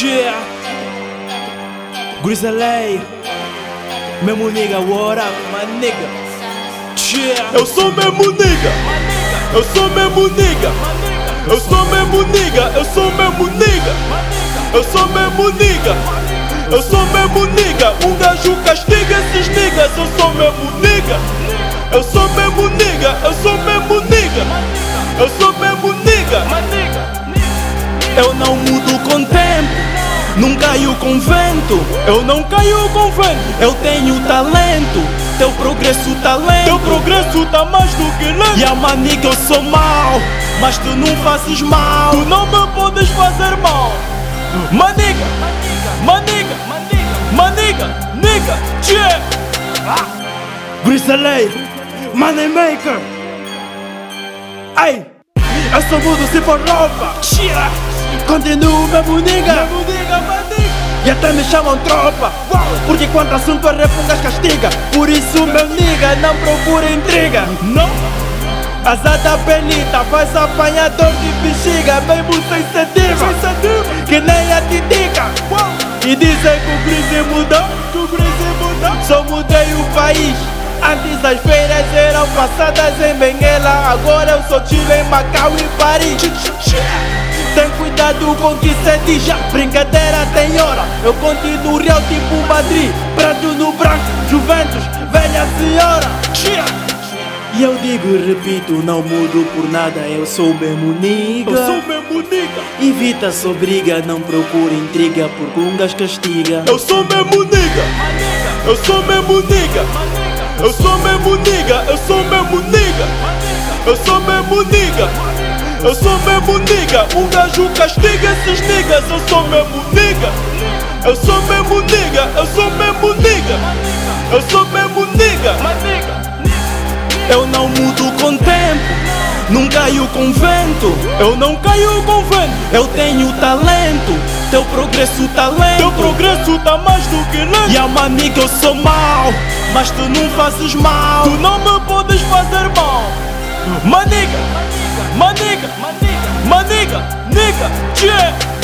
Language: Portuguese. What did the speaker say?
Yeah. Grizzly. Mesmo nigga, what up, my nigga? Yeah. Eu sou mesmo nigga. Eu sou mesmo nigga. Eu sou mesmo nigga. Eu sou mesmo nigga. Eu sou mesmo nigga. Eu sou mesmo nigga. Um gajo castiga esses niggas. Eu sou mesmo nigga. Eu sou mesmo nigga. Eu sou mesmo nigga. Eu sou mesmo nigga. Eu não mudo com tempo. Não caio com vento, eu não caio com vento. Eu tenho talento, teu progresso tá lento. Teu progresso tá mais do que lento. E a maniga eu sou mal, mas tu não fazes mal. Tu não me podes fazer mal. Maniga, maniga, maniga, nigga, yeah. Grizzly, Moneymaker. Ai, eu sou mudo se for roupa. Nigga, maniga. E até me chamam tropa. Porque quando assunto é refungas castiga. Por isso meu nigga não procura intriga. Não. Azada penita faz apanhador de bexiga Mesmo sem sentido. Que nem a titica. E dizem que o crise mudou. Que o crise mudou. Só mudei o país. Antes as feiras eram passadas em Benguela. Agora eu sou Chile em Macau e Paris tem cuidado com que se diz já Brincadeira tem hora. Eu continuo real tipo Madrid Branco no branco, Juventus, velha senhora. E eu digo e repito, não mudo por nada Eu sou mesmo nigga. Eu sou mesmo nigga. Evita só briga, não procura intriga Porque um gajo castiga. Eu sou mesmo nigga. Eu sou mesmo nigga. Eu sou mesmo nigga. Eu sou mesmo nigga. Eu sou mesmo nigga eu sou mesmo nigga, um gajo castiga esses niggas. Eu sou mesmo nigga. Eu sou mesmo nigga, eu sou mesmo nigga. Eu sou mesmo nigga. Eu não mudo com tempo Não caio com vento. Eu não caio com vento Eu tenho talento. Teu progresso tá lento. Teu progresso tá mais do que lento. E a maniga eu sou mal Mas tu não fazes mal. Tu não me podes fazer mal. Maniga My nigga, my nigga, my nigga, nigga, yeah.